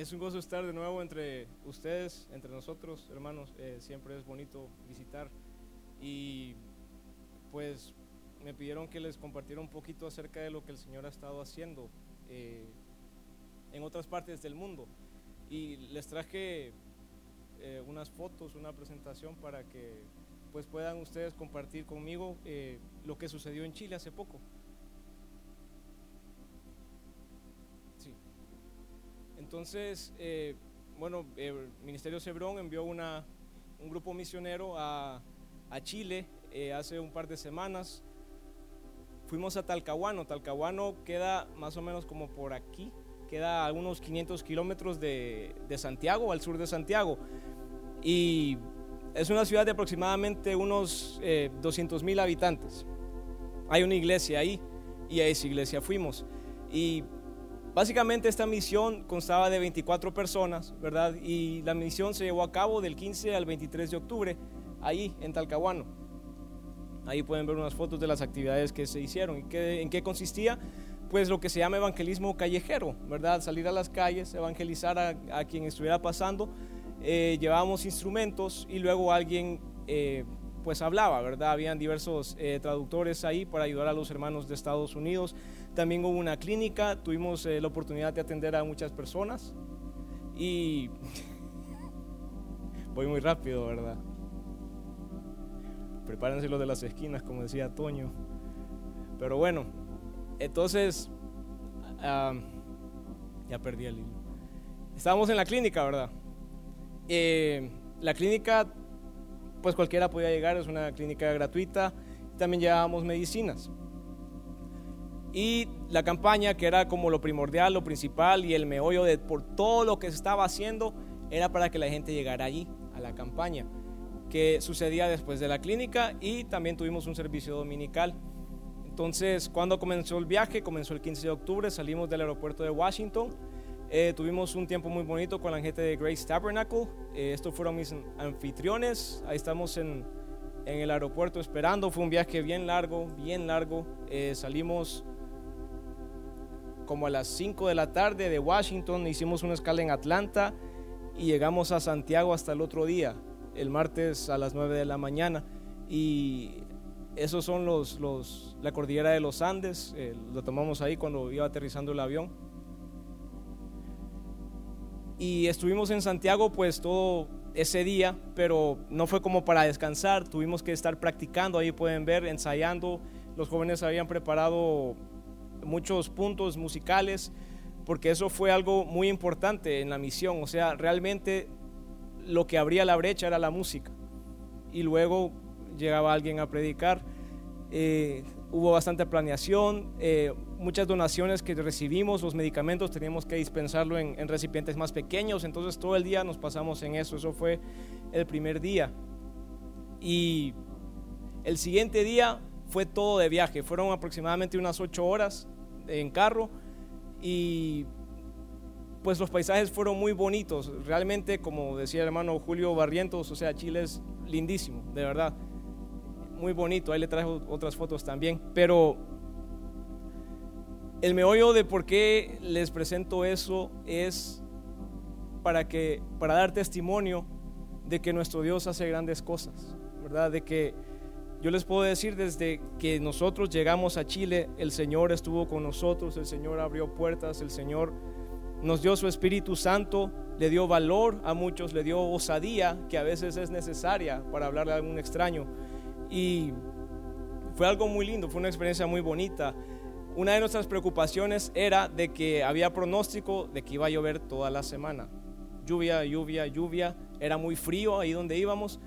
Es un gozo estar de nuevo entre ustedes, entre nosotros, hermanos. Eh, siempre es bonito visitar. Y pues me pidieron que les compartiera un poquito acerca de lo que el Señor ha estado haciendo eh, en otras partes del mundo. Y les traje eh, unas fotos, una presentación para que pues puedan ustedes compartir conmigo lo que sucedió en Chile hace poco. Entonces, eh, bueno, el Ministerio Cebrón envió una, un grupo misionero a, Chile eh, hace un par de semanas. Fuimos a Talcahuano. Talcahuano queda más o menos como por aquí, queda a unos 500 kilómetros de, Santiago, al sur de Santiago. Y es una ciudad de aproximadamente unos 200 eh, mil habitantes. Hay una iglesia ahí y a esa iglesia fuimos. Y Básicamente esta misión constaba de 24 personas, ¿verdad? Y la misión se llevó a cabo del 15 al 23 de octubre, ahí en Talcahuano. Ahí pueden ver unas fotos de las actividades que se hicieron. ¿Y en qué consistía? Pues lo que se llama evangelismo callejero, ¿verdad? Salir a las calles, evangelizar a, quien estuviera pasando. Eh, llevábamos instrumentos y luego alguien eh, pues hablaba, ¿verdad? Habían diversos eh, traductores ahí para ayudar a los hermanos de Estados Unidos también hubo una clínica, tuvimos eh, la oportunidad de atender a muchas personas y voy muy rápido, ¿verdad? Prepárense los de las esquinas, como decía Toño. Pero bueno, entonces, ya perdí el hilo. Estábamos en la clínica, ¿verdad? Eh, la clínica, pues cualquiera podía llegar, es una clínica gratuita. También llevábamos medicinas. Y la campaña, que era como lo primordial, lo principal y el meollo de por todo lo que se estaba haciendo, era para que la gente llegara allí, a la campaña, que sucedía después de la clínica y también tuvimos un servicio dominical. Entonces, cuando comenzó el viaje, comenzó el 15 de octubre, salimos del aeropuerto de Washington, eh, tuvimos un tiempo muy bonito con la gente de Grace Tabernacle, eh, estos fueron mis anfitriones, ahí estamos en, en, el aeropuerto esperando, fue un viaje bien largo, bien largo, eh, salimos como a las 5 de la tarde de Washington, hicimos una escala en Atlanta y llegamos a Santiago hasta el otro día, el martes a las 9 de la mañana. Y esos son los, los la cordillera de los Andes, eh, lo tomamos ahí cuando iba aterrizando el avión. Y estuvimos en Santiago pues todo ese día, pero no fue como para descansar, tuvimos que estar practicando, ahí pueden ver, ensayando. Los jóvenes habían preparado muchos puntos musicales, porque eso fue algo muy importante en la misión. O sea, realmente lo que abría la brecha era la música. Y luego llegaba alguien a predicar. Eh, hubo bastante planeación, eh, muchas donaciones que recibimos, los medicamentos teníamos que dispensarlo en, en, recipientes más pequeños, entonces todo el día nos pasamos en eso, eso fue el primer día. Y el siguiente día fue todo de viaje, fueron aproximadamente unas ocho horas en carro y pues los paisajes fueron muy bonitos, realmente como decía el hermano Julio Barrientos, o sea, Chile es lindísimo, de verdad, muy bonito, ahí le traje otras fotos también, pero el meollo de por qué les presento eso es para que para dar testimonio de que nuestro Dios hace grandes cosas, ¿verdad? De que yo les puedo decir desde que nosotros llegamos a Chile, el Señor estuvo con nosotros, el Señor abrió puertas, el Señor nos dio su Espíritu Santo, le dio valor a muchos, le dio osadía que a veces es necesaria para hablarle a algún extraño. Y fue algo muy lindo, fue una experiencia muy bonita. Una de nuestras preocupaciones era de que había pronóstico de que iba a llover toda la semana. Lluvia, lluvia, lluvia. Era muy frío ahí donde íbamos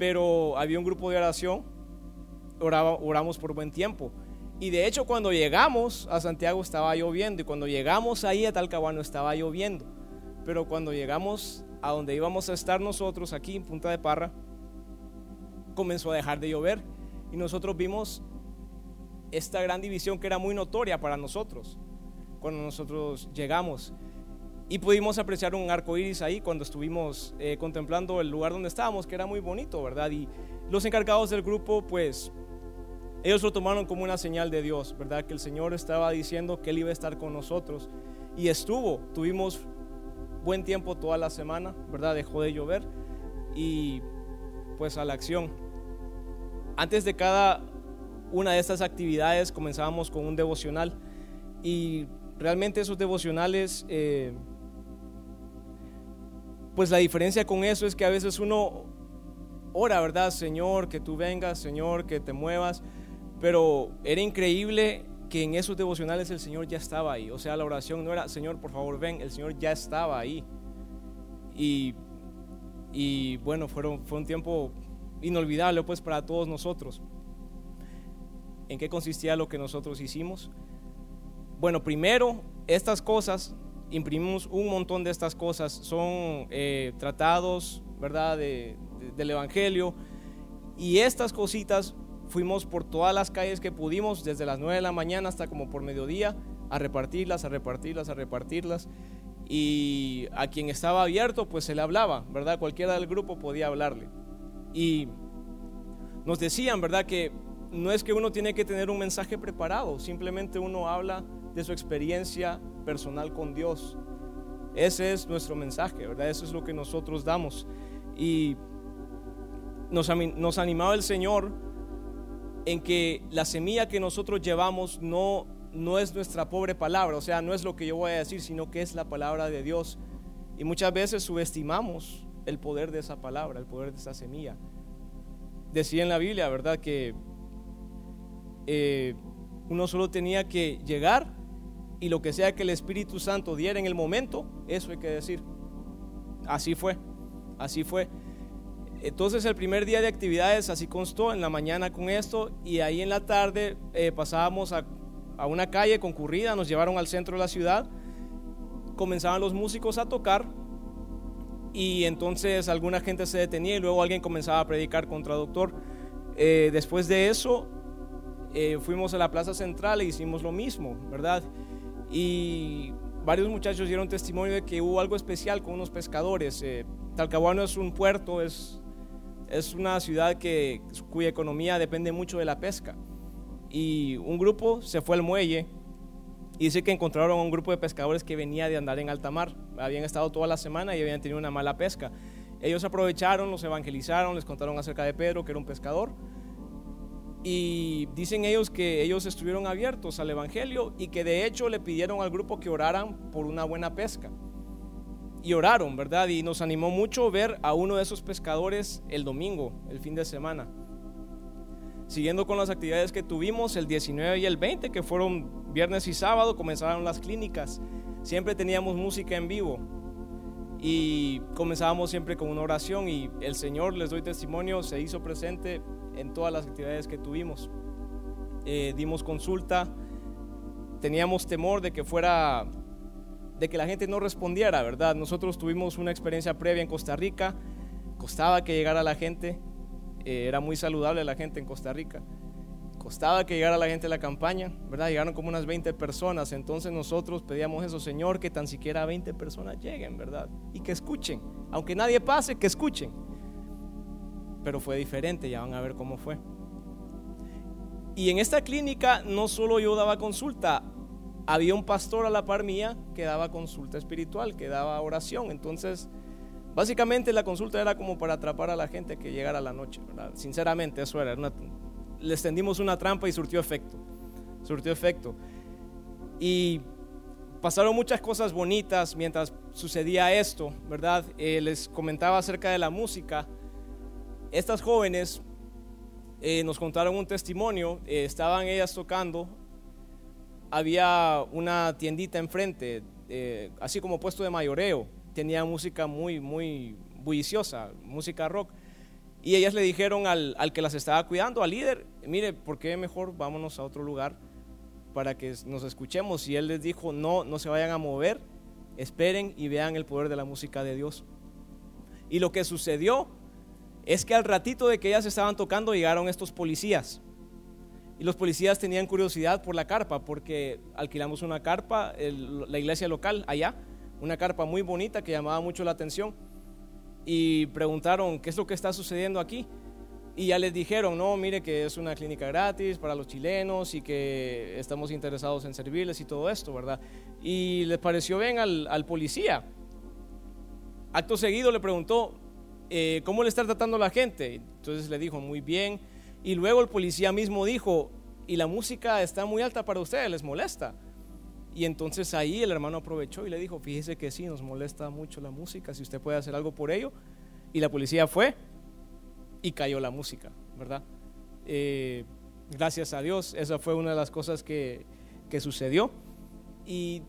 pero había un grupo de oración, oramos por buen tiempo. Y de hecho cuando llegamos a Santiago estaba lloviendo y cuando llegamos ahí a Talcahuano estaba lloviendo. Pero cuando llegamos a donde íbamos a estar nosotros, aquí en Punta de Parra, comenzó a dejar de llover y nosotros vimos esta gran división que era muy notoria para nosotros cuando nosotros llegamos. Y pudimos apreciar un arco iris ahí cuando estuvimos eh, contemplando el lugar donde estábamos, que era muy bonito, ¿verdad? Y los encargados del grupo, pues, ellos lo tomaron como una señal de Dios, ¿verdad? Que el Señor estaba diciendo que Él iba a estar con nosotros. Y estuvo, tuvimos buen tiempo toda la semana, ¿verdad? Dejó de llover y pues a la acción. Antes de cada una de estas actividades comenzábamos con un devocional y realmente esos devocionales, eh, pues la diferencia con eso es que a veces uno ora, ¿verdad? Señor, que tú vengas, Señor, que te muevas, pero era increíble que en esos devocionales el Señor ya estaba ahí. O sea, la oración no era, Señor, por favor, ven, el Señor ya estaba ahí. Y, bueno, fueron, fue un tiempo inolvidable pues para todos nosotros. ¿En qué consistía lo que nosotros hicimos? Bueno, primero, estas cosas, imprimimos un montón de estas cosas, son eh, tratados, ¿verdad?, del Evangelio. Y estas cositas fuimos por todas las calles que pudimos, desde las 9 de la mañana hasta como por mediodía, a repartirlas, a repartirlas, a repartirlas. Y a quien estaba abierto, pues se le hablaba, ¿verdad? Cualquiera del grupo podía hablarle. Y nos decían, ¿verdad? Que no es que uno tiene que tener un mensaje preparado, simplemente uno habla de su experiencia personal con Dios. Ese es nuestro mensaje, ¿verdad? Eso es lo que nosotros damos. Y nos, nos animaba el Señor en que la semilla que nosotros llevamos no, no es nuestra pobre palabra, o sea, no es lo que yo voy a decir, sino que es la palabra de Dios. Y muchas veces subestimamos el poder de esa palabra, el poder de esa semilla. Decía en la Biblia, ¿verdad? Que eh, uno solo tenía que llegar y lo que sea que el Espíritu Santo diera en el momento, eso hay que decir. Así fue, así fue. Entonces el primer día de actividades así constó, en la mañana con esto y ahí en la tarde eh, pasábamos a, a, una calle concurrida, nos llevaron al centro de la ciudad, comenzaban los músicos a tocar y entonces alguna gente se detenía y luego alguien comenzaba a predicar con traductor. Eh, después de eso eh, fuimos a la plaza central e hicimos lo mismo, ¿verdad? Y varios muchachos dieron testimonio de que hubo algo especial con unos pescadores. Talcahuano es un puerto, es es una ciudad que, cuya economía depende mucho de la pesca. Y un grupo se fue al muelle y dice que encontraron a un grupo de pescadores que venía de andar en alta mar. Habían estado toda la semana y habían tenido una mala pesca. Ellos aprovecharon, los evangelizaron, les contaron acerca de Pedro, que era un pescador. Y dicen ellos que ellos estuvieron abiertos al Evangelio y que de hecho le pidieron al grupo que oraran por una buena pesca y oraron, ¿verdad? Y nos animó mucho ver a uno de esos pescadores el domingo, el fin de semana. Siguiendo con las actividades que tuvimos, el 19 y el 20, que fueron viernes y sábado, comenzaron las clínicas. Siempre teníamos música en vivo y comenzábamos siempre con una oración y el Señor, les doy testimonio, se hizo presente en todas las actividades que tuvimos. Eh, dimos consulta, teníamos temor de que fuera de que la gente no respondiera, ¿verdad? Nosotros tuvimos una experiencia previa en Costa Rica, costaba que llegara la gente, eh, era muy saludable la gente en Costa Rica, costaba que llegara la gente a la campaña, ¿verdad? Llegaron como unas 20 personas, entonces nosotros pedíamos eso, Señor, que tan siquiera 20 personas lleguen, ¿verdad? Y que escuchen, aunque nadie pase, que escuchen. Pero fue diferente, ya van a ver cómo fue. Y en esta clínica no solo yo daba consulta, había un pastor a la par mía que daba consulta espiritual, que daba oración. Entonces, básicamente la consulta era como para atrapar a la gente que llegara a la noche, Sinceramente, eso era. Les tendimos una trampa y surtió efecto. Surtió efecto. Y pasaron muchas cosas bonitas mientras sucedía esto, ¿verdad? Eh, les comentaba acerca de la música. Estas jóvenes eh, nos contaron un testimonio, eh, estaban ellas tocando había una tiendita enfrente, eh, así como puesto de mayoreo. Tenía música muy, muy bulliciosa, música rock. Y ellas le dijeron al, al, que las estaba cuidando, al líder, mire, ¿por qué mejor vámonos a otro lugar para que nos escuchemos? Y él les dijo, no, no se vayan a mover, esperen y vean el poder de la música de Dios. Y lo que sucedió es que al ratito de que ellas estaban tocando llegaron estos policías y los policías tenían curiosidad por la carpa, porque alquilamos una carpa, la iglesia local allá, una carpa muy bonita que llamaba mucho la atención. Y preguntaron, ¿qué es lo que está sucediendo aquí? Y ya les dijeron, no, mire que es una clínica gratis para los chilenos y que estamos interesados en servirles y todo esto, ¿verdad? Y les pareció bien al policía. acto seguido le preguntó, eh, ¿cómo le está tratando la gente? Entonces le dijo, muy bien. Y luego el policía mismo dijo, y la música está muy alta para ustedes, ¿les molesta? Y entonces ahí el hermano aprovechó y le dijo, fíjese que sí, nos molesta mucho la música, si usted puede hacer algo por ello. Y la policía fue y cayó la música, ¿verdad? Eh, gracias a Dios, esa fue una de las cosas que, que sucedió. Y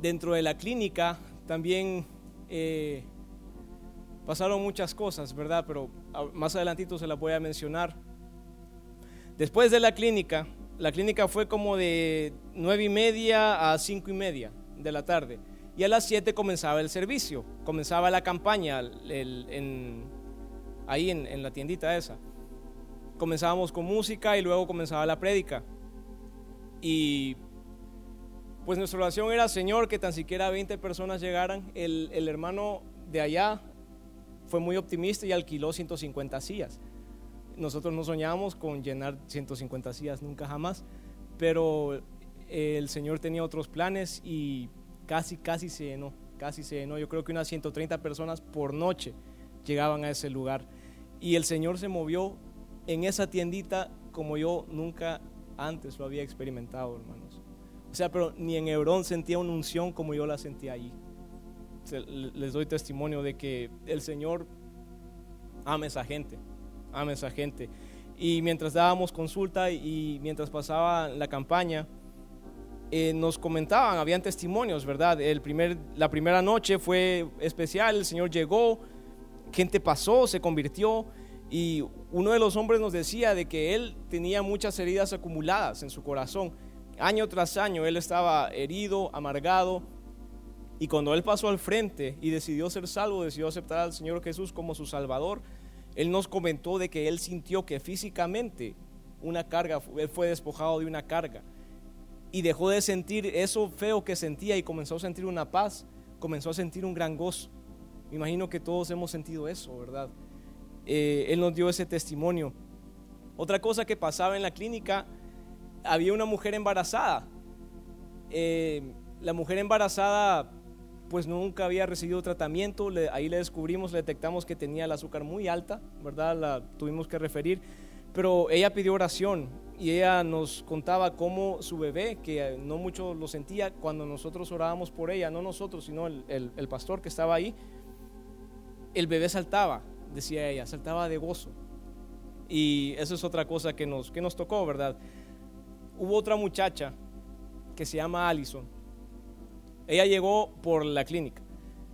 dentro de la clínica también eh, pasaron muchas cosas, ¿verdad? Pero más adelantito se las voy a mencionar. Después de la clínica, la clínica fue como de nueve y media a cinco y media de la tarde. Y a las 7 comenzaba el servicio, comenzaba la campaña ahí en, en la tiendita esa. Comenzábamos con música y luego comenzaba la prédica. Y pues nuestra oración era, Señor, que tan siquiera 20 personas llegaran. El hermano de allá fue muy optimista y alquiló 150 sillas. Nosotros no soñábamos con llenar 150 sillas nunca jamás, pero el Señor tenía otros planes y casi, casi se llenó, casi se llenó. Yo creo que unas 130 personas por noche llegaban a ese lugar. Y el Señor se movió en esa tiendita como yo nunca antes lo había experimentado, hermanos. O sea, pero ni en Hebrón sentía una unción como yo la sentía allí. Les doy testimonio de que el Señor ama a esa gente, ama a esa gente. Y mientras dábamos consulta y mientras pasaba la campaña, eh, nos comentaban, habían testimonios, ¿verdad? El primer, la primera noche fue especial, el Señor llegó, gente pasó, se convirtió y uno de los hombres nos decía de que él tenía muchas heridas acumuladas en su corazón Año tras año él estaba herido, amargado, y cuando él pasó al frente y decidió ser salvo, decidió aceptar al Señor Jesús como su Salvador, él nos comentó de que él sintió que físicamente una carga, él fue despojado de una carga y dejó de sentir eso feo que sentía y comenzó a sentir una paz, comenzó a sentir un gran gozo. Me imagino que todos hemos sentido eso, ¿verdad? Eh, él nos dio ese testimonio. Otra cosa que pasaba en la clínica había una mujer embarazada. Eh, la mujer embarazada pues nunca había recibido tratamiento, ahí le descubrimos, le detectamos que tenía el azúcar muy alta, ¿verdad? La tuvimos que referir, pero ella pidió oración y ella nos contaba cómo su bebé, que no mucho lo sentía cuando nosotros orábamos por ella, no nosotros, sino el, el pastor que estaba ahí, el bebé saltaba, decía ella, saltaba de gozo. Y eso es otra cosa que nos, que nos tocó, ¿verdad? hubo otra muchacha que se llama Allison. Ella llegó por la clínica.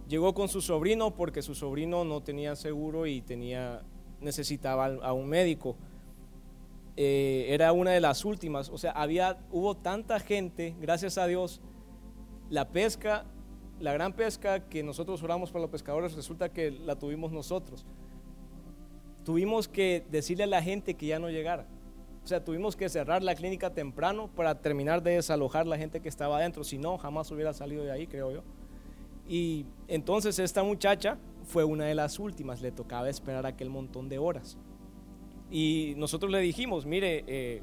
Llegó con su sobrino porque su sobrino no tenía seguro y tenía, necesitaba a un médico. Eh, era una de las últimas. O sea, había, hubo tanta gente, gracias a Dios, la pesca, la gran pesca que nosotros oramos para los pescadores, resulta que la tuvimos nosotros. Tuvimos que decirle a la gente que ya no llegara. O sea, tuvimos que cerrar la clínica temprano para terminar de desalojar la gente que estaba adentro. Si no, jamás hubiera salido de ahí, creo yo. Y entonces esta muchacha fue una de las últimas, le tocaba esperar aquel montón de horas. Y nosotros le dijimos, mire, eh,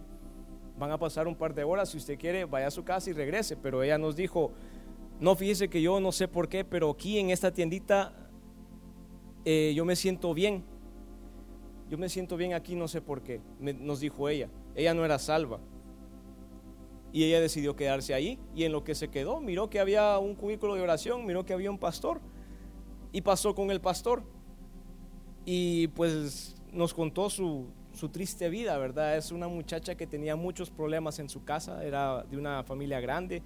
van a pasar un par de horas, si usted quiere, vaya a su casa y regrese. Pero ella nos dijo, no, fíjese que yo no sé por qué, pero aquí en esta tiendita eh, yo me siento bien yo me siento bien aquí, no sé por qué, nos dijo ella. Ella no era salva. Y ella decidió quedarse ahí y en lo que se quedó, miró que había un cubículo de oración, miró que había un pastor y pasó con el pastor. Y pues nos contó su, su triste vida, ¿verdad? Es una muchacha que tenía muchos problemas en su casa, era de una familia grande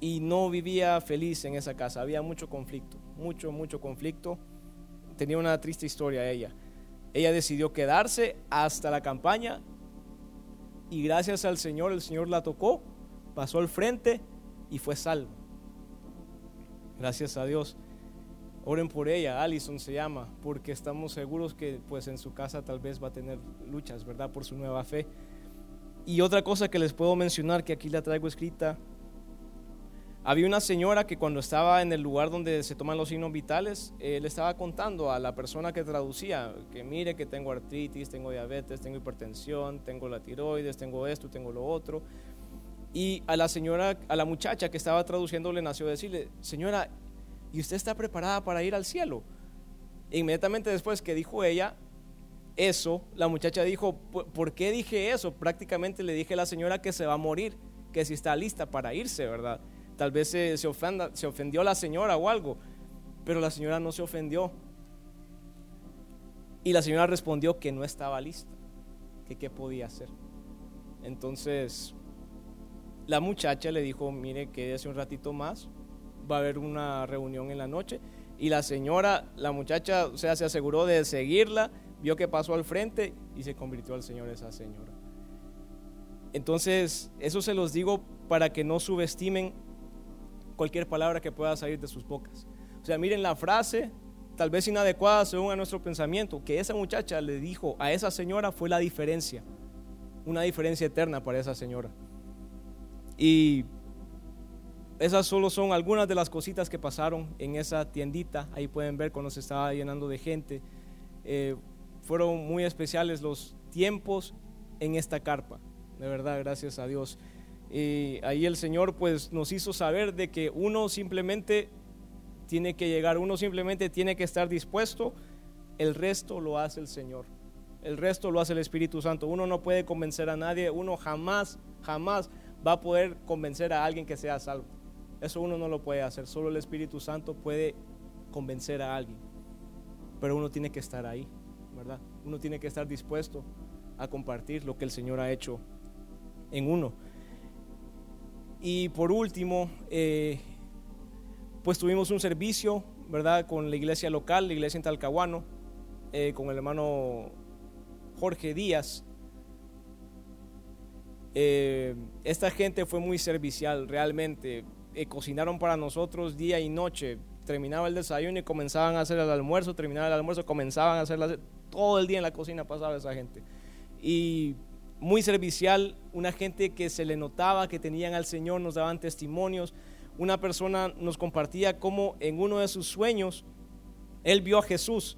y no vivía feliz en esa casa, había mucho conflicto, mucho, mucho conflicto tenía una triste historia ella. Ella decidió quedarse hasta la campaña y gracias al Señor, el Señor la tocó, pasó al frente y fue salva. Gracias a Dios. Oren por ella, Allison se llama, porque estamos seguros que pues en su casa tal vez va a tener luchas, ¿verdad? Por su nueva fe. Y otra cosa que les puedo mencionar, que aquí la traigo escrita había una señora que cuando estaba en el lugar donde se toman los signos vitales, eh, le estaba contando a la persona que traducía que mire que tengo artritis, tengo diabetes, tengo hipertensión, tengo la tiroides, tengo esto, tengo lo otro. Y a la señora, a la muchacha que estaba traduciendo le nació decirle, señora, y usted está preparada para ir al cielo. Inmediatamente después que dijo ella eso, la muchacha dijo, ¿por qué dije eso? Prácticamente le dije a la señora que se va a morir, que si está lista para irse, ¿verdad? Tal vez se, se, ofenda, se ofendió la señora o algo, pero la señora no se ofendió. Y la señora respondió que no estaba lista, que qué podía hacer. Entonces, la muchacha le dijo, mire, quédese un ratito más, va a haber una reunión en la noche. Y la señora, la muchacha, o sea, se aseguró de seguirla, vio que pasó al frente y se convirtió al Señor esa señora. Entonces, eso se los digo para que no subestimen cualquier palabra que pueda salir de sus bocas. O sea, miren la frase, tal vez inadecuada según a nuestro pensamiento, que esa muchacha le dijo a esa señora fue la diferencia, una diferencia eterna para esa señora. Y esas solo son algunas de las cositas que pasaron en esa tiendita. Ahí pueden ver cuando se estaba llenando de gente. Eh, fueron muy especiales los tiempos en esta carpa. De verdad, gracias a Dios. Y ahí el Señor pues nos hizo saber de que uno simplemente tiene que llegar, uno simplemente tiene que estar dispuesto. El resto lo hace el Señor. El resto lo hace el Espíritu Santo. Uno no puede convencer a nadie. Uno jamás, jamás va a poder convencer a alguien que sea salvo. Eso uno no lo puede hacer, solo el Espíritu Santo puede convencer a alguien. Pero uno tiene que estar ahí, ¿verdad? Uno tiene que estar dispuesto a compartir lo que el Señor ha hecho en uno. Y por último, eh, pues tuvimos un servicio, ¿verdad? Con la iglesia local, la iglesia en Talcahuano, eh, con el hermano Jorge Díaz. Eh, esta gente fue muy servicial, realmente. Cocinaron para nosotros día y noche. Terminaba el desayuno y comenzaban a hacer el almuerzo, terminaba el almuerzo, comenzaban a hacer todo el día en la cocina pasaba esa gente. Y muy servicial, una gente que se le notaba que tenían al Señor, nos daban testimonios. Una persona nos compartía cómo en uno de sus sueños él vio a Jesús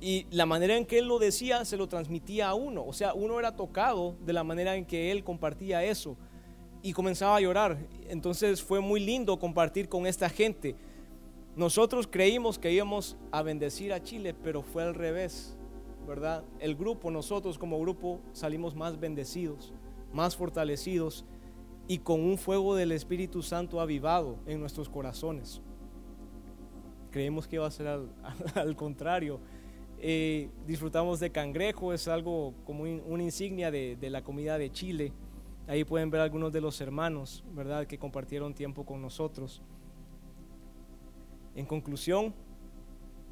y la manera en que él lo decía se lo transmitía a uno. O sea, uno era tocado de la manera en que él compartía eso y comenzaba a llorar. Entonces fue muy lindo compartir con esta gente. Nosotros creímos que íbamos a bendecir a Chile, pero fue al revés, ¿verdad? El grupo, nosotros como grupo salimos más bendecidos, más fortalecidos y con un fuego del Espíritu Santo avivado en nuestros corazones. Creímos que iba a ser al, contrario. Eh, disfrutamos de cangrejo, es algo como una insignia de, de la comida de Chile. Ahí pueden ver algunos de los hermanos, ¿verdad?, que compartieron tiempo con nosotros. En conclusión,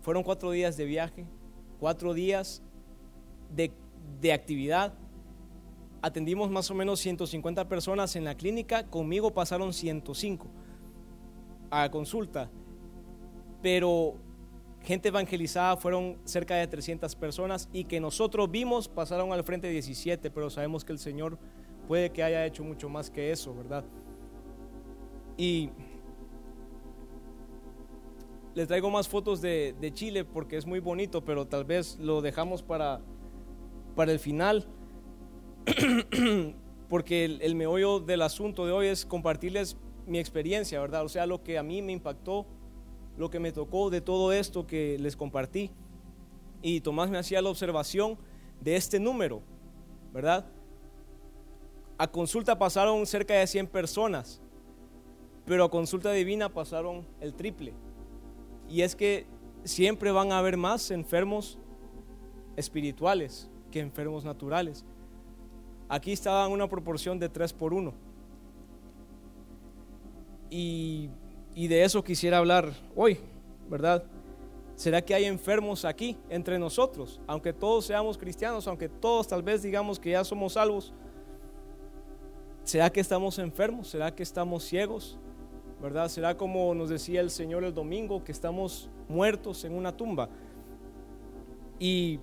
fueron cuatro días de viaje, cuatro días de, de actividad. Atendimos más o menos 150 personas en la clínica, conmigo pasaron 105 a consulta, pero gente evangelizada fueron cerca de 300 personas y que nosotros vimos pasaron al frente 17, pero sabemos que el Señor puede que haya hecho mucho más que eso, ¿verdad? Y les traigo más fotos de, Chile porque es muy bonito, pero tal vez lo dejamos para, para el final, porque el, el meollo del asunto de hoy es compartirles mi experiencia, ¿verdad? O sea, lo que a mí me impactó, lo que me tocó de todo esto que les compartí. Y Tomás me hacía la observación de este número, ¿verdad? A consulta pasaron cerca de 100 personas, pero a consulta divina pasaron el triple. Y es que siempre van a haber más enfermos espirituales que enfermos naturales. Aquí estaba una proporción de 3 por 1. Y, y de eso quisiera hablar hoy, ¿verdad? ¿Será que hay enfermos aquí entre nosotros? Aunque todos seamos cristianos, aunque todos tal vez digamos que ya somos salvos, ¿Será que estamos enfermos? ¿Será que estamos ciegos? ¿Verdad? ¿Será como nos decía el Señor el domingo, que estamos muertos en una tumba? Y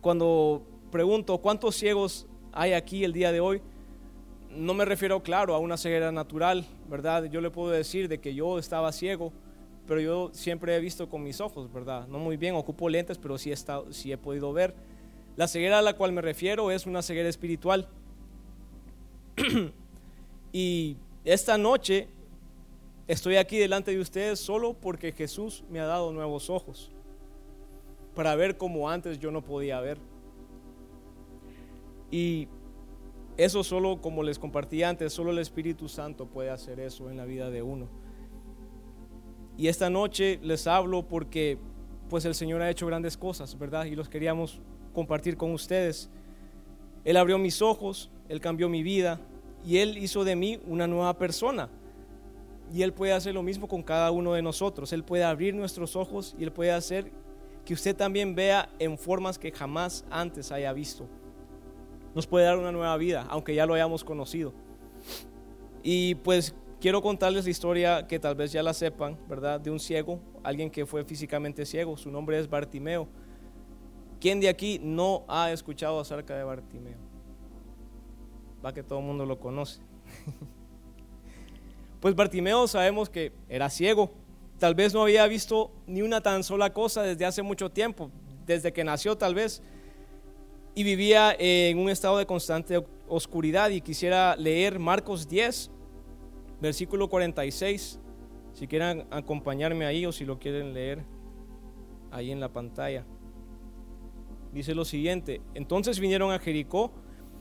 cuando pregunto cuántos ciegos hay aquí el día de hoy, no me refiero, claro, a una ceguera natural, ¿verdad? Yo le puedo decir de que yo estaba ciego, pero yo siempre he visto con mis ojos, ¿verdad? No muy bien, ocupo lentes, pero sí he, estado, sí he podido ver. La ceguera a la cual me refiero es una ceguera espiritual. y esta noche estoy aquí delante de ustedes solo porque Jesús me ha dado nuevos ojos para ver como antes yo no podía ver. Y eso solo, como les compartí antes, solo el Espíritu Santo puede hacer eso en la vida de uno. Y esta noche les hablo porque pues el Señor ha hecho grandes cosas, ¿verdad? Y los queríamos compartir con ustedes. Él abrió mis ojos, Él cambió mi vida y Él hizo de mí una nueva persona. Y Él puede hacer lo mismo con cada uno de nosotros. Él puede abrir nuestros ojos y Él puede hacer que usted también vea en formas que jamás antes haya visto. Nos puede dar una nueva vida, aunque ya lo hayamos conocido. Y pues quiero contarles la historia que tal vez ya la sepan, ¿verdad? De un ciego, alguien que fue físicamente ciego. Su nombre es Bartimeo. ¿Quién de aquí no ha escuchado acerca de Bartimeo? Va que todo el mundo lo conoce. pues Bartimeo sabemos que era ciego. Tal vez no había visto ni una tan sola cosa desde hace mucho tiempo, desde que nació tal vez. Y vivía en un estado de constante oscuridad. Y quisiera leer Marcos 10, versículo 46. Si quieren acompañarme ahí o si lo quieren leer ahí en la pantalla dice lo siguiente, entonces vinieron a Jericó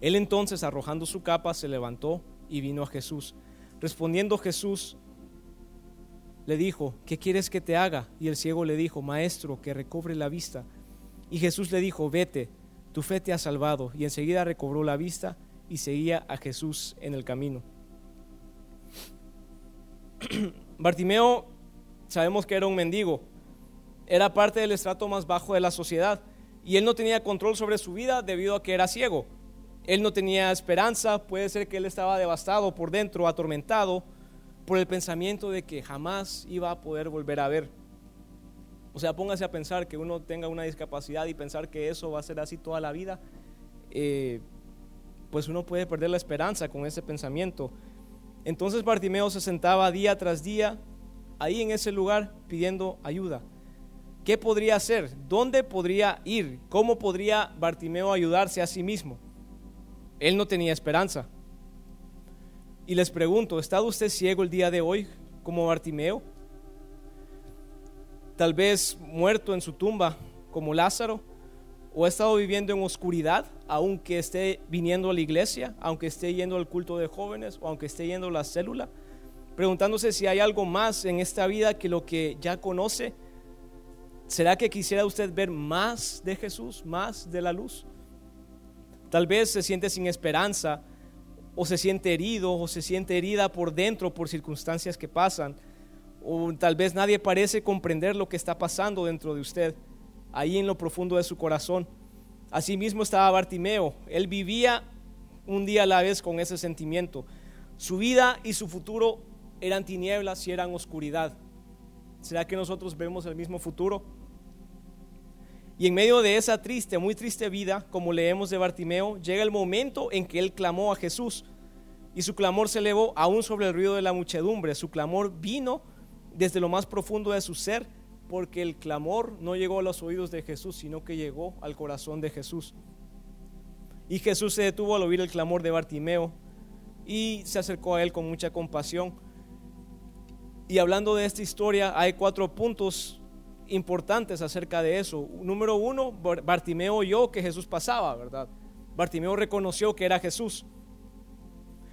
Él entonces, arrojando su capa, se levantó y vino a Jesús. Respondiendo Jesús, le dijo, ¿qué quieres que te haga? Y el ciego le dijo, Maestro, que recobre la vista. Y Jesús le dijo, vete, tu fe te ha salvado. Y enseguida recobró la vista y seguía a Jesús en el camino. Bartimeo, sabemos que era un mendigo, era parte del estrato más bajo de la sociedad y él no tenía control sobre su vida debido a que era ciego. Él no tenía esperanza, puede ser que él estaba devastado por dentro, atormentado por el pensamiento de que jamás iba a poder volver a ver. O sea, póngase a pensar que uno tenga una discapacidad y pensar que eso va a ser así toda la vida. Eh, pues uno puede perder la esperanza con ese pensamiento. Entonces Bartimeo se sentaba día tras día ahí en ese lugar pidiendo ayuda. ¿Qué podría hacer? ¿Dónde podría ir? ¿Cómo podría Bartimeo ayudarse a sí mismo? Él no tenía esperanza. Y les pregunto, ¿está usted ciego el día de hoy como Bartimeo? Tal vez muerto en su tumba como Lázaro, o ha estado viviendo en oscuridad, aunque esté viniendo a la iglesia, aunque esté yendo al culto de jóvenes o aunque esté yendo a la célula, preguntándose si hay algo más en esta vida que lo que ya conoce. ¿Será que quisiera usted ver más de Jesús, más de la luz? Tal vez se siente sin esperanza o se siente herido o se siente herida por dentro por circunstancias que pasan. O tal vez nadie parece comprender lo que está pasando dentro de usted, ahí en lo profundo de su corazón. Asimismo estaba Bartimeo. Él vivía un día a la vez con ese sentimiento. Su vida y su futuro eran tinieblas y eran oscuridad. ¿Será que nosotros vemos el mismo futuro? Y en medio de esa triste, muy triste vida, como leemos de Bartimeo, llega el momento en que él clamó a Jesús. Y su clamor se elevó aún sobre el ruido de la muchedumbre. Su clamor vino desde lo más profundo de su ser, porque el clamor no llegó a los oídos de Jesús, sino que llegó al corazón de Jesús. Y Jesús se detuvo al oír el clamor de Bartimeo y se acercó a él con mucha compasión. Y hablando de esta historia, hay cuatro puntos importantes acerca de eso. Número uno, Bartimeo oyó que Jesús pasaba, ¿verdad? Bartimeo reconoció que era Jesús.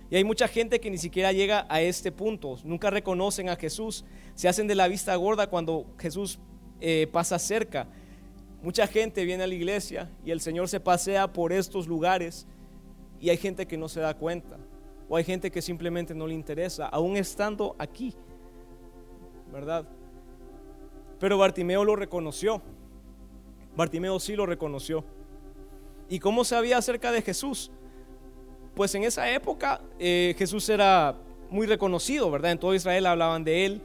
Y hay mucha gente que ni siquiera llega a este punto, nunca reconocen a Jesús, se hacen de la vista gorda cuando Jesús eh, pasa cerca. Mucha gente viene a la iglesia y el Señor se pasea por estos lugares y hay gente que no se da cuenta o hay gente que simplemente no le interesa, aún estando aquí, ¿verdad? Pero Bartimeo lo reconoció. Bartimeo sí lo reconoció. ¿Y cómo sabía acerca de Jesús? Pues en esa época eh, Jesús era muy reconocido, ¿verdad? En todo Israel hablaban de él.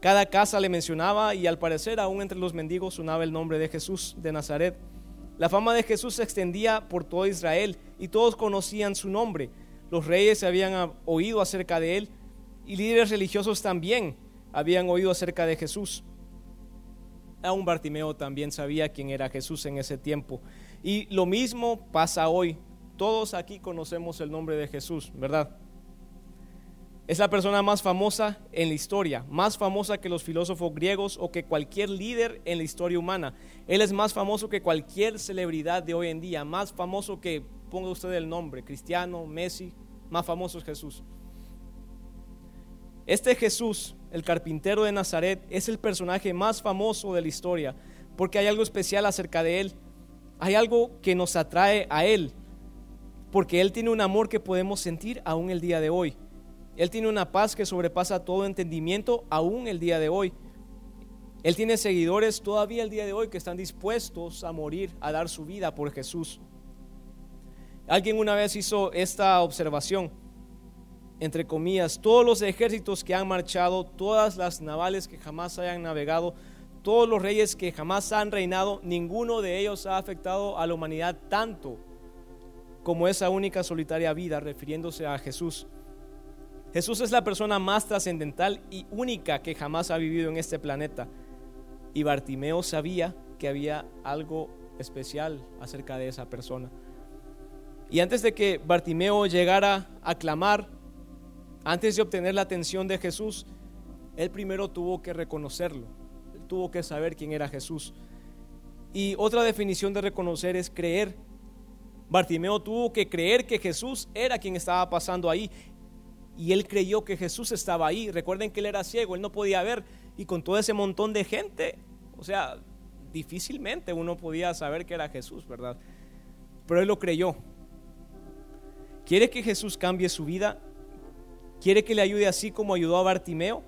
Cada casa le mencionaba y al parecer aún entre los mendigos sonaba el nombre de Jesús de Nazaret. La fama de Jesús se extendía por todo Israel y todos conocían su nombre. Los reyes habían oído acerca de él y líderes religiosos también habían oído acerca de Jesús. Aún Bartimeo también sabía quién era Jesús en ese tiempo. Y lo mismo pasa hoy. Todos aquí conocemos el nombre de Jesús, ¿verdad? Es la persona más famosa en la historia, más famosa que los filósofos griegos o que cualquier líder en la historia humana. Él es más famoso que cualquier celebridad de hoy en día, más famoso que, ponga usted el nombre, Cristiano, Messi, más famoso es Jesús. Este Jesús, el carpintero de Nazaret, es el personaje más famoso de la historia, porque hay algo especial acerca de él. Hay algo que nos atrae a él, porque él tiene un amor que podemos sentir aún el día de hoy. Él tiene una paz que sobrepasa todo entendimiento aún el día de hoy. Él tiene seguidores todavía el día de hoy que están dispuestos a morir, a dar su vida por Jesús. Alguien una vez hizo esta observación, entre comillas, todos los ejércitos que han marchado, todas las navales que jamás hayan navegado, todos los reyes que jamás han reinado, ninguno de ellos ha afectado a la humanidad tanto como esa única solitaria vida, refiriéndose a Jesús. Jesús es la persona más trascendental y única que jamás ha vivido en este planeta. Y Bartimeo sabía que había algo especial acerca de esa persona. Y antes de que Bartimeo llegara a clamar, antes de obtener la atención de Jesús, él primero tuvo que reconocerlo, tuvo que saber quién era Jesús. Y otra definición de reconocer es creer. Bartimeo tuvo que creer que Jesús era quien estaba pasando ahí y él creyó que Jesús estaba ahí. Recuerden que él era ciego, él no podía ver y con todo ese montón de gente, o sea, difícilmente uno podía saber que era Jesús, ¿verdad? Pero él lo creyó. ¿Quiere que Jesús cambie su vida? ¿Quiere que le ayude así como ayudó a Bartimeo?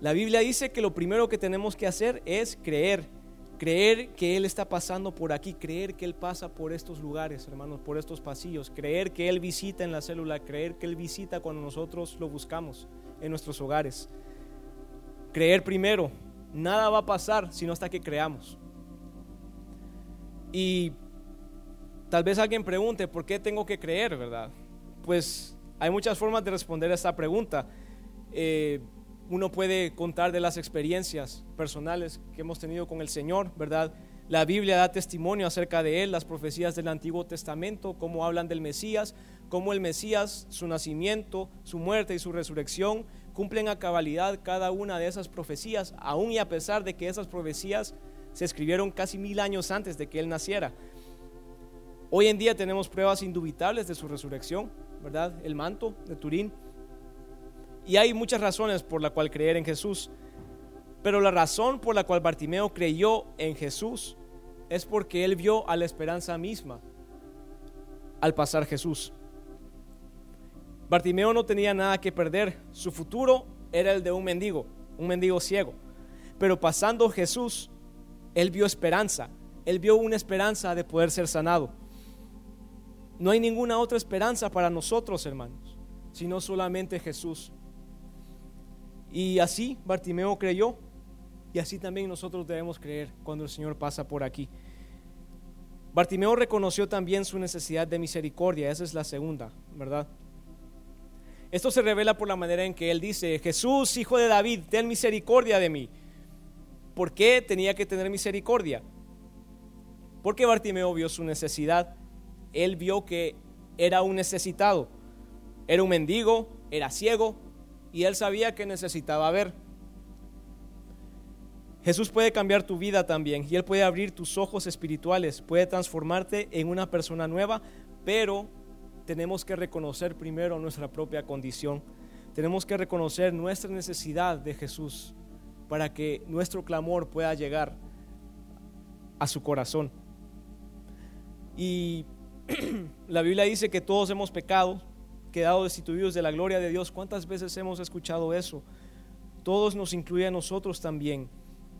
La Biblia dice que lo primero que tenemos que hacer es creer Creer que Él está pasando por aquí, creer que Él pasa por estos lugares, hermanos, por estos pasillos, creer que Él visita en la célula, creer que Él visita cuando nosotros lo buscamos en nuestros hogares. Creer primero, nada va a pasar sino hasta que creamos. Y tal vez alguien pregunte, ¿por qué tengo que creer, verdad? Pues hay muchas formas de responder a esta pregunta. Eh, uno puede contar de las experiencias personales que hemos tenido con el Señor, ¿verdad? La Biblia da testimonio acerca de Él, las profecías del Antiguo Testamento, cómo hablan del Mesías, cómo el Mesías, su nacimiento, su muerte y su resurrección cumplen a cabalidad cada una de esas profecías, aun y a pesar de que esas profecías se escribieron casi mil años antes de que Él naciera. Hoy en día tenemos pruebas indubitables de su resurrección, ¿verdad? El manto de Turín y hay muchas razones por la cual creer en Jesús. Pero la razón por la cual Bartimeo creyó en Jesús es porque él vio a la esperanza misma al pasar Jesús. Bartimeo no tenía nada que perder. Su futuro era el de un mendigo, un mendigo ciego. Pero pasando Jesús, él vio esperanza. Él vio una esperanza de poder ser sanado. No hay ninguna otra esperanza para nosotros, hermanos, sino solamente Jesús. Y así Bartimeo creyó y así también nosotros debemos creer cuando el Señor pasa por aquí. Bartimeo reconoció también su necesidad de misericordia, esa es la segunda, ¿verdad? Esto se revela por la manera en que él dice, Jesús, hijo de David, ten misericordia de mí. ¿Por qué tenía que tener misericordia? Porque Bartimeo vio su necesidad. Él vio que era un necesitado. Era un mendigo, era ciego, y él sabía que necesitaba ver. Jesús puede cambiar tu vida también y Él puede abrir tus ojos espirituales, puede transformarte en una persona nueva, pero tenemos que reconocer primero nuestra propia condición. Tenemos que reconocer nuestra necesidad de Jesús para que nuestro clamor pueda llegar a su corazón. Y la Biblia dice que todos hemos pecado, quedado destituidos de la gloria de Dios. ¿Cuántas veces hemos escuchado eso? Todos nos incluye a nosotros también.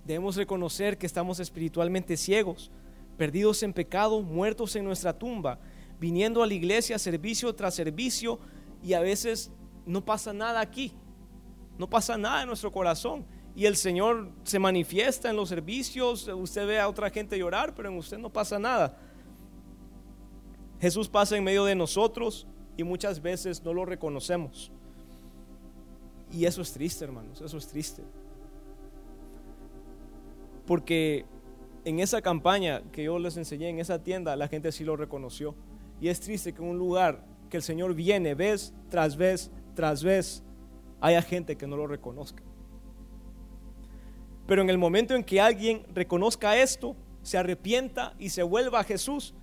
Debemos reconocer que estamos espiritualmente ciegos, perdidos en pecado, muertos en nuestra tumba, viniendo a la iglesia servicio tras servicio y a veces no pasa nada aquí. No pasa nada en nuestro corazón. y el Señor se manifiesta en los servicios, usted ve a otra gente llorar, pero en usted no pasa nada. Jesús pasa en medio de nosotros y muchas veces no lo reconocemos. Y eso es triste, hermanos, eso es triste. Porque en esa campaña que yo les enseñé, en esa tienda, la gente sí lo reconoció. Y es triste que en un lugar que el Señor viene vez tras vez tras vez, haya gente que no lo reconozca. Pero en el momento en que alguien reconozca esto, se arrepienta y se vuelva a Jesús,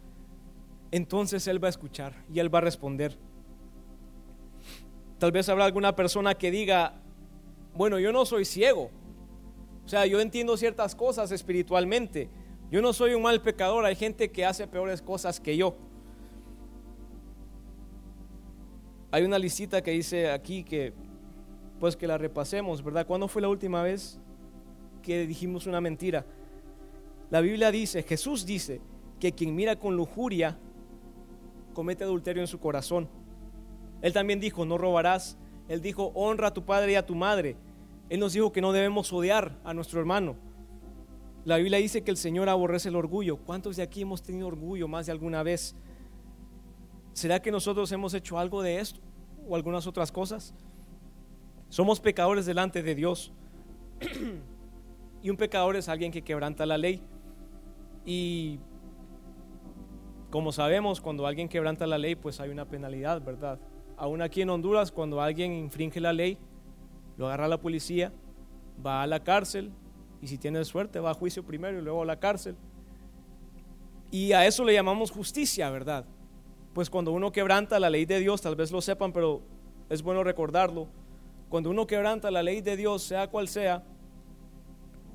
entonces Él va a escuchar y Él va a responder. Tal vez habrá alguna persona que diga, bueno, yo no soy ciego. O sea, yo entiendo ciertas cosas espiritualmente. Yo no soy un mal pecador, hay gente que hace peores cosas que yo. Hay una listita que dice aquí que pues que la repasemos, ¿verdad? ¿Cuándo fue la última vez que dijimos una mentira. La Biblia dice, Jesús dice, que quien mira con lujuria comete adulterio en su corazón. Él también dijo, no robarás. Él dijo, honra a tu padre y a tu madre. Él nos dijo que no debemos odiar a nuestro hermano. La Biblia dice que el Señor aborrece el orgullo. ¿Cuántos de aquí hemos tenido orgullo más de alguna vez? ¿Será que nosotros hemos hecho algo de esto o algunas otras cosas? Somos pecadores delante de Dios. Y un pecador es alguien que quebranta la ley. Y como sabemos, cuando alguien quebranta la ley, pues hay una penalidad, ¿verdad? Aún aquí en Honduras, cuando alguien infringe la ley, lo agarra la policía, va a la cárcel y si tiene suerte va a juicio primero y luego a la cárcel. Y a eso le llamamos justicia, ¿verdad? Pues cuando uno quebranta la ley de Dios, tal vez lo sepan, pero es bueno recordarlo, cuando uno quebranta la ley de Dios, sea cual sea,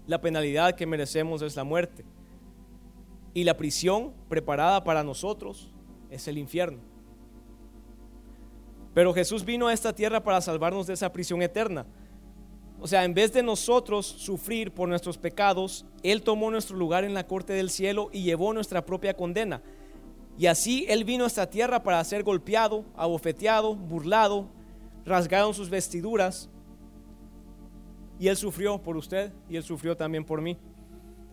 la penalidad que merecemos es la muerte. Y la prisión preparada para nosotros es el infierno. Pero Jesús vino a esta tierra para salvarnos de esa prisión eterna. O sea, en vez de nosotros sufrir por nuestros pecados, Él tomó nuestro lugar en la corte del cielo y llevó nuestra propia condena. Y así Él vino a esta tierra para ser golpeado, abofeteado, burlado, rasgado en sus vestiduras y Él sufrió por usted y Él sufrió también por mí.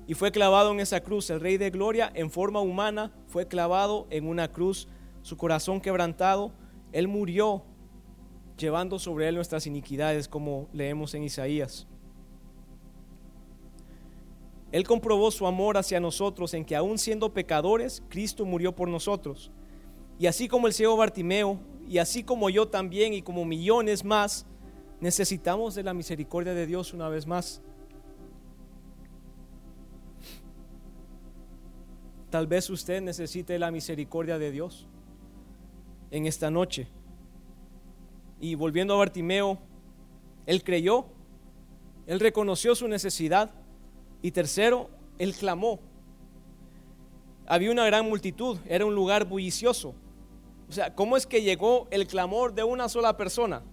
Y fue clavado en esa cruz. El Rey de Gloria, en forma humana, fue clavado en una cruz. Su corazón quebrantado. Él murió llevando sobre Él nuestras iniquidades, como leemos en Isaías. Él comprobó su amor hacia nosotros en que aún siendo pecadores, Cristo murió por nosotros. Y así como el ciego Bartimeo, y así como yo también, y como millones más, Necesitamos de la misericordia de Dios una vez más. Tal vez usted necesite la misericordia de Dios en esta noche. Y volviendo a Bartimeo, él creyó, él reconoció su necesidad y tercero, él clamó. Había una gran multitud, era un lugar bullicioso. O sea, ¿cómo es que llegó el clamor de una sola persona?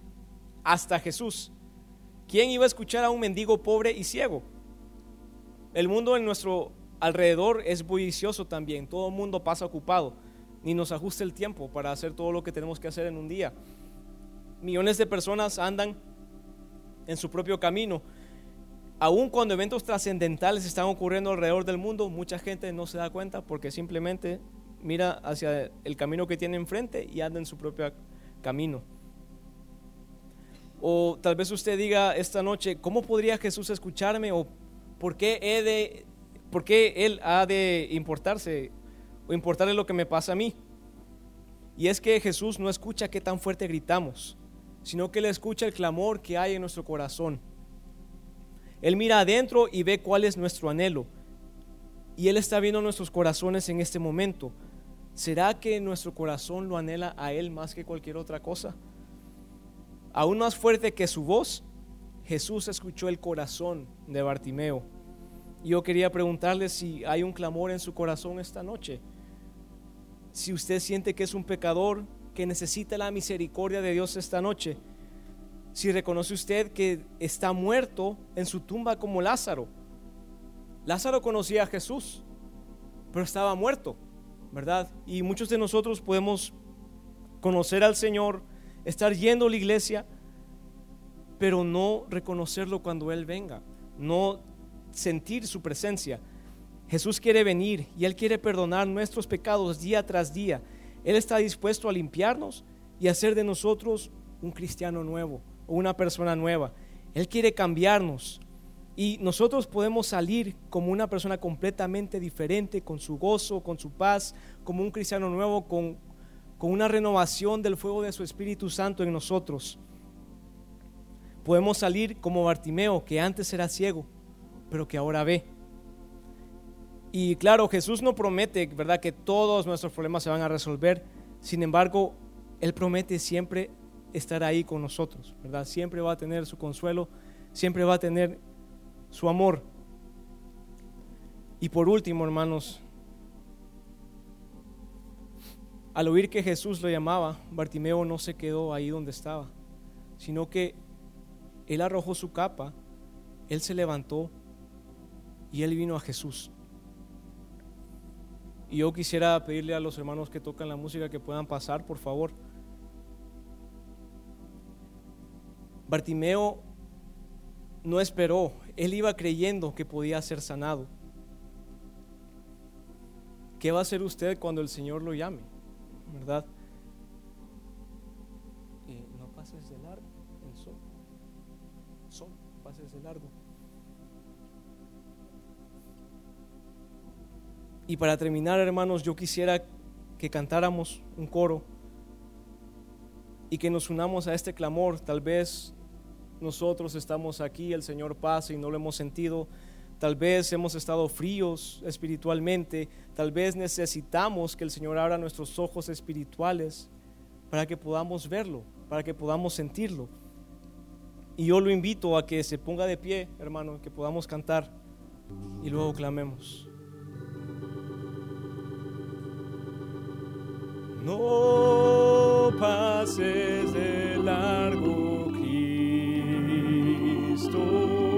hasta Jesús. ¿Quién iba a escuchar a un mendigo pobre y ciego? El mundo en nuestro alrededor es bullicioso también. Todo el mundo pasa ocupado. Ni nos ajusta el tiempo para hacer todo lo que tenemos que hacer en un día. Millones de personas andan en su propio camino. Aun cuando eventos trascendentales están ocurriendo alrededor del mundo, mucha gente no se da cuenta porque simplemente mira hacia el camino que tiene enfrente y anda en su propio camino. O tal vez usted diga esta noche, ¿cómo podría Jesús escucharme? ¿O por qué, he de, por qué Él ha de importarse o importarle lo que me pasa a mí? Y es que Jesús no escucha qué tan fuerte gritamos, sino que Él escucha el clamor que hay en nuestro corazón. Él mira adentro y ve cuál es nuestro anhelo. Y Él está viendo nuestros corazones en este momento. ¿Será que nuestro corazón lo anhela a Él más que cualquier otra cosa? Aún más fuerte que su voz, Jesús escuchó el corazón de Bartimeo. Yo quería preguntarle si hay un clamor en su corazón esta noche. Si usted siente que es un pecador, que necesita la misericordia de Dios esta noche. Si reconoce usted que está muerto en su tumba como Lázaro. Lázaro conocía a Jesús, pero estaba muerto, ¿verdad? Y muchos de nosotros podemos conocer al Señor, estar yendo a la iglesia, pero no reconocerlo cuando Él venga. no sentir su presencia. Jesús quiere venir y Él quiere perdonar nuestros pecados día tras día. Él está dispuesto a limpiarnos y hacer de nosotros un cristiano nuevo o una persona nueva. Él quiere cambiarnos y nosotros podemos salir como una persona completamente diferente, con su gozo, con su paz, como un cristiano nuevo, con, con una renovación del fuego de su Espíritu Santo en nosotros. Podemos salir como Bartimeo, que antes era ciego, pero que ahora ve. Y claro, Jesús no promete, ¿verdad?, que todos nuestros problemas se van a resolver. Sin embargo, Él promete siempre estar ahí con nosotros, ¿verdad? Siempre va a tener su consuelo, siempre va a tener su amor. Y por último, hermanos, al oír que Jesús lo llamaba, Bartimeo no se quedó ahí donde estaba, sino que él arrojó su capa, él se levantó y él vino a Jesús. Y yo quisiera pedirle a los hermanos que tocan la música que puedan pasar, por favor. Bartimeo no esperó, él iba creyendo que podía ser sanado. ¿Qué va a hacer usted cuando el Señor lo llame? ¿Verdad? Eh, no pases de largo, en sol. Sol, pases de largo. Y para terminar, hermanos, yo quisiera que cantáramos un coro y que nos unamos a este clamor. Tal vez nosotros estamos aquí, el Señor pasa y no lo hemos sentido. Tal vez hemos estado fríos espiritualmente. Tal vez necesitamos que el Señor abra nuestros ojos espirituales para que podamos verlo, para que podamos sentirlo. Y yo lo invito a que se ponga de pie, hermano, que podamos cantar y luego clamemos. No pases de largo, Cristo.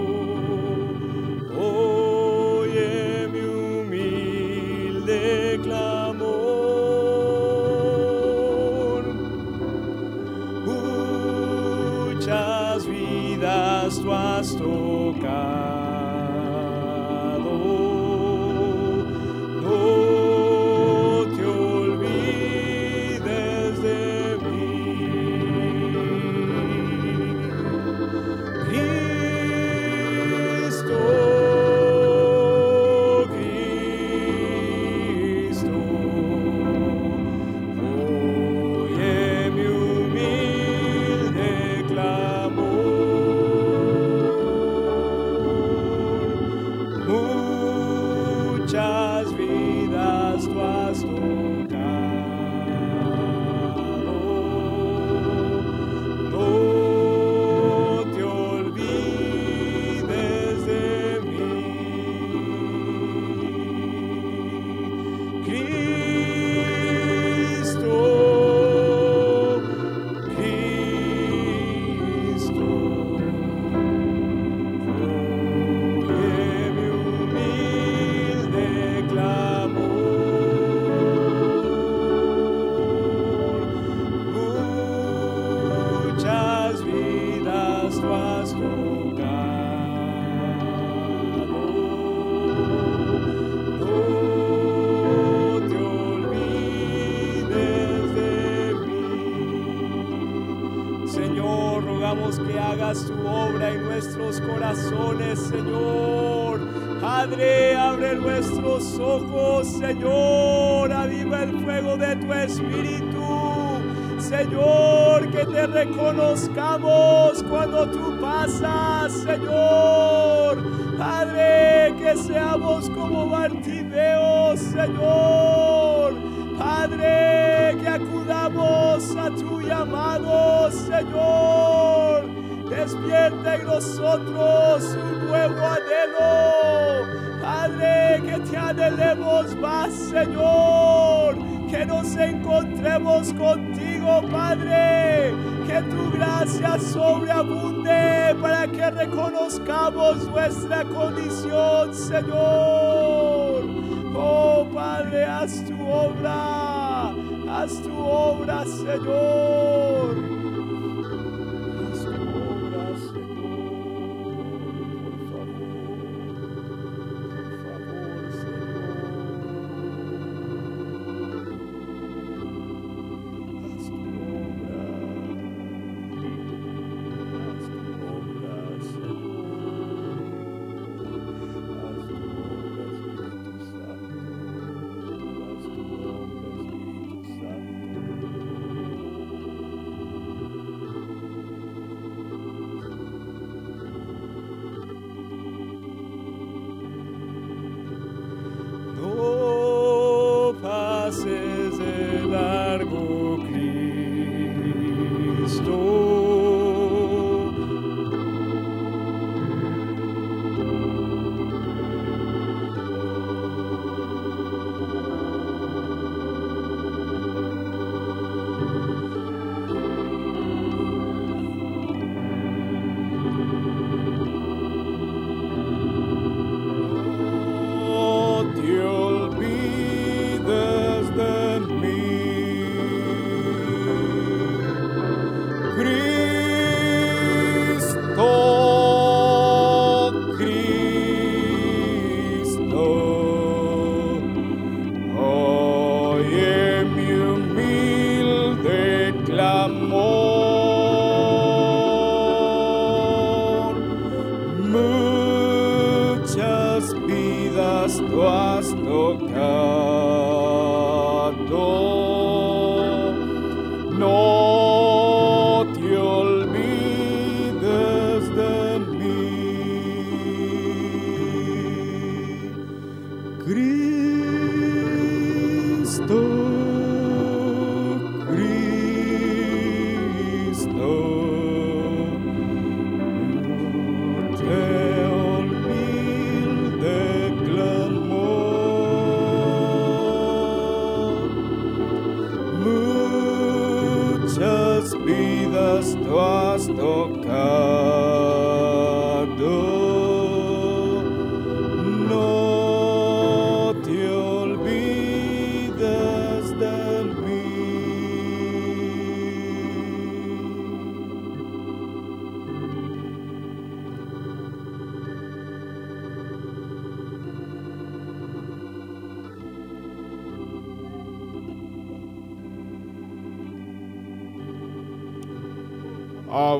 Señor, aviva el fuego de tu espíritu. Señor, que te reconozcamos cuando tú pasas, Señor. Padre, que seamos como Bartimeo, Señor. Padre, que acudamos a tu llamado, Señor. Despierta en nosotros un nuevo anhelo Padre, que te anhelemos más, Señor. Que nos encontremos contigo, Padre. Que tu gracia sobreabunde para que reconozcamos nuestra condición, Señor. Oh, Padre, haz tu obra. Haz tu obra, Señor.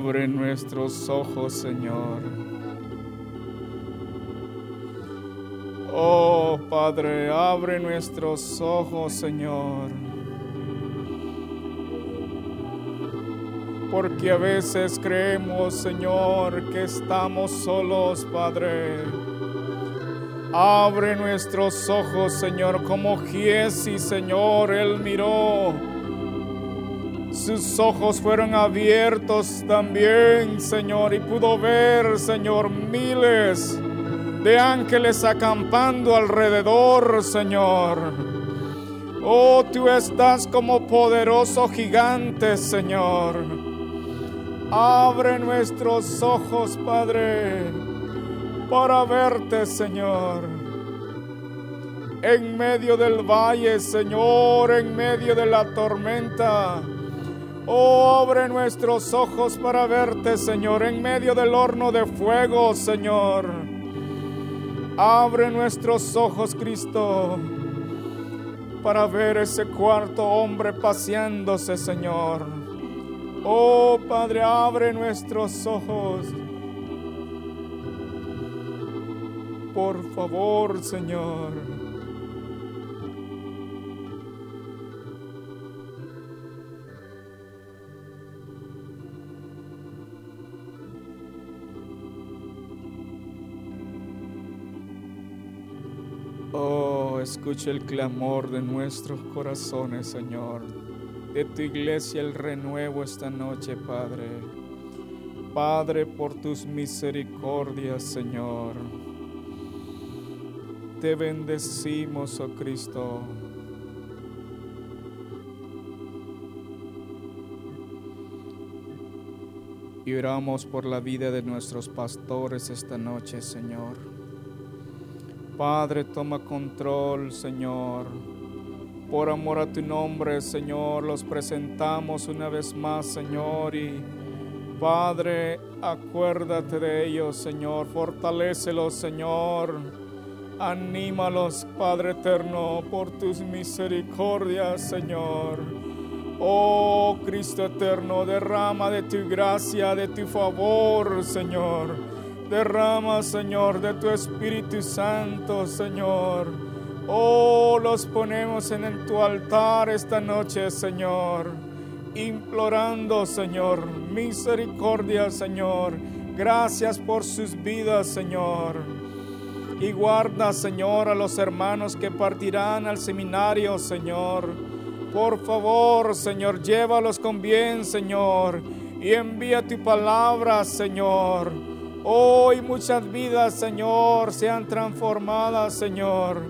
Abre nuestros ojos, Señor. Oh Padre, abre nuestros ojos, Señor. Porque a veces creemos, Señor, que estamos solos, Padre. Abre nuestros ojos, Señor, como Giesi, Señor, Él miró. Sus ojos fueron abiertos también, Señor, y pudo ver, Señor, miles de ángeles acampando alrededor, Señor. Oh, tú estás como poderoso gigante, Señor. Abre nuestros ojos, Padre, para verte, Señor. En medio del valle, Señor, en medio de la tormenta. Oh, abre nuestros ojos para verte, Señor, en medio del horno de fuego, Señor. Abre nuestros ojos, Cristo, para ver ese cuarto hombre paseándose, Señor. Oh, Padre, abre nuestros ojos. Por favor, Señor. Escucha el clamor de nuestros corazones, Señor. De tu iglesia el renuevo esta noche, Padre. Padre, por tus misericordias, Señor. Te bendecimos, oh Cristo. Y oramos por la vida de nuestros pastores esta noche, Señor. Padre, toma control, Señor. Por amor a tu nombre, Señor, los presentamos una vez más, Señor. Y Padre, acuérdate de ellos, Señor. Fortalécelos, Señor. Anímalos, Padre eterno, por tus misericordias, Señor. Oh Cristo eterno, derrama de tu gracia, de tu favor, Señor. Derrama, Señor, de tu Espíritu Santo, Señor. Oh, los ponemos en tu altar esta noche, Señor. Implorando, Señor, misericordia, Señor. Gracias por sus vidas, Señor. Y guarda, Señor, a los hermanos que partirán al seminario, Señor. Por favor, Señor, llévalos con bien, Señor. Y envía tu palabra, Señor. Hoy muchas vidas, Señor, sean transformadas, Señor.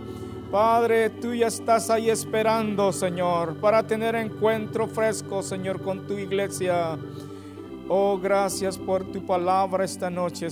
Padre, tú ya estás ahí esperando, Señor, para tener encuentro fresco, Señor, con tu iglesia. Oh, gracias por tu palabra esta noche.